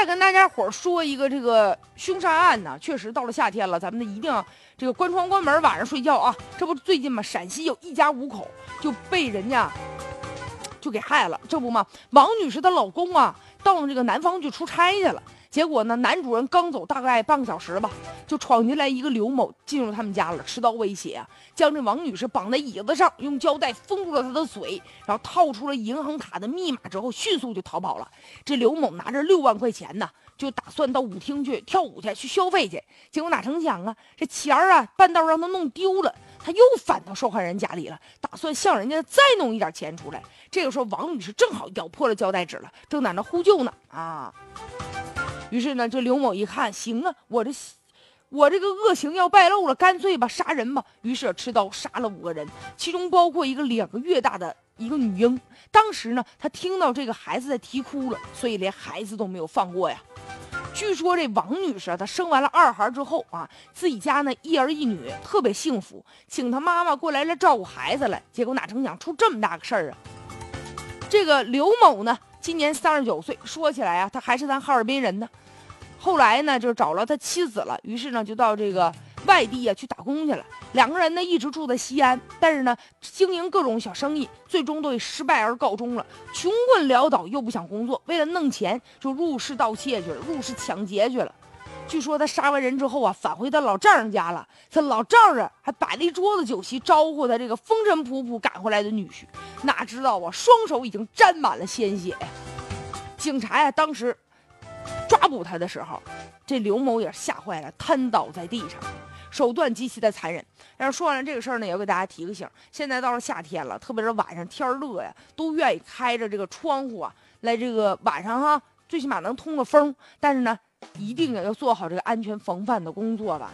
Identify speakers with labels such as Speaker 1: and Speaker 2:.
Speaker 1: 再跟大家伙说一个这个凶杀案呢，确实到了夏天了，咱们呢一定要这个关窗关门，晚上睡觉啊。这不最近嘛，陕西有一家五口就被人家就给害了，这不嘛，王女士的老公啊到了这个南方去出差去了。结果呢，男主人刚走大概半个小时吧，就闯进来一个刘某，进入他们家了，持刀威胁，将这王女士绑在椅子上，用胶带封住了她的嘴，然后套出了银行卡的密码之后，迅速就逃跑了。这刘某拿着六万块钱呢，就打算到舞厅去跳舞去，去消费去。结果哪成想啊，这钱儿啊，半道让他弄丢了，他又返到受害人家里了，打算向人家再弄一点钱出来。这个时候，王女士正好咬破了胶带纸了，正在那呼救呢啊。于是呢，这刘某一看，行啊，我这，我这个恶行要败露了，干脆吧，杀人吧。于是持刀杀了五个人，其中包括一个两个月大的一个女婴。当时呢，他听到这个孩子在啼哭了，所以连孩子都没有放过呀。据说这王女士啊她生完了二孩之后啊，自己家呢一儿一女特别幸福，请她妈妈过来了照顾孩子了。结果哪成想出这么大个事儿啊！这个刘某呢？今年三十九岁，说起来啊，他还是咱哈尔滨人呢。后来呢，就找了他妻子了，于是呢，就到这个外地啊去打工去了。两个人呢，一直住在西安，但是呢，经营各种小生意，最终都以失败而告终了。穷困潦倒，又不想工作，为了弄钱，就入室盗窃去了，入室抢劫去了。据说他杀完人之后啊，返回他老丈人家了。他老丈人还摆了一桌子酒席，招呼他这个风尘仆仆赶回来的女婿。哪知道啊，双手已经沾满了鲜血！警察呀，当时抓捕他的时候，这刘某也吓坏了，瘫倒在地上，手段极其的残忍。然后说完了这个事儿呢，也要给大家提个醒：现在到了夏天了，特别是晚上天热呀，都愿意开着这个窗户啊，来这个晚上哈，最起码能通个风。但是呢。一定要做好这个安全防范的工作吧。